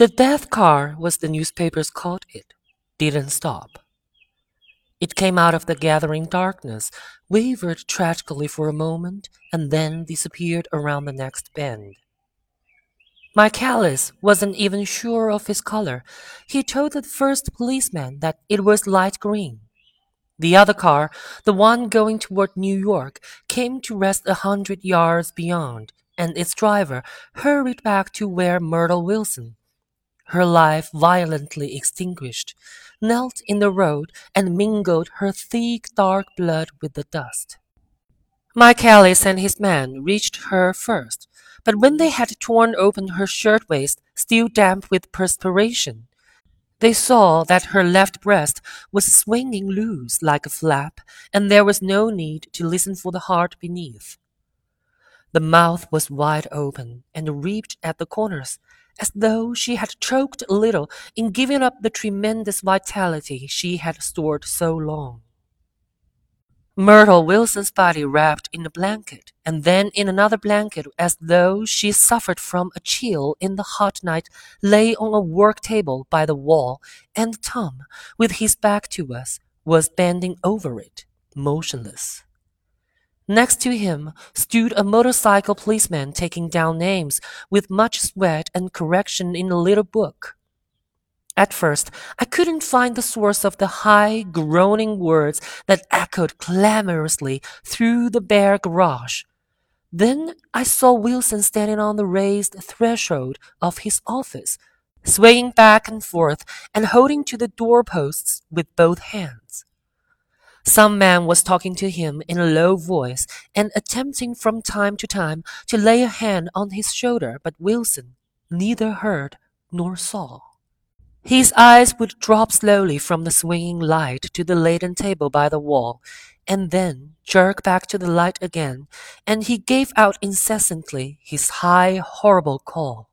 The death car, was the newspapers called it, didn't stop. It came out of the gathering darkness, wavered tragically for a moment, and then disappeared around the next bend. Michaelis wasn't even sure of his color. He told the first policeman that it was light green. The other car, the one going toward New York, came to rest a hundred yards beyond, and its driver hurried back to where Myrtle Wilson, her life violently extinguished, knelt in the road and mingled her thick dark blood with the dust. Michaelis and his men reached her first, but when they had torn open her shirtwaist, still damp with perspiration, they saw that her left breast was swinging loose like a flap, and there was no need to listen for the heart beneath. The mouth was wide open and reaped at the corners, as though she had choked a little in giving up the tremendous vitality she had stored so long. Myrtle Wilson's body wrapped in a blanket, and then in another blanket as though she suffered from a chill in the hot night, lay on a work table by the wall, and Tom, with his back to us, was bending over it, motionless. Next to him stood a motorcycle policeman taking down names with much sweat and correction in a little book. At first, I couldn't find the source of the high, groaning words that echoed clamorously through the bare garage. Then I saw Wilson standing on the raised threshold of his office, swaying back and forth and holding to the doorposts with both hands. Some man was talking to him in a low voice and attempting from time to time to lay a hand on his shoulder, but Wilson neither heard nor saw. His eyes would drop slowly from the swinging light to the laden table by the wall, and then jerk back to the light again, and he gave out incessantly his high, horrible call.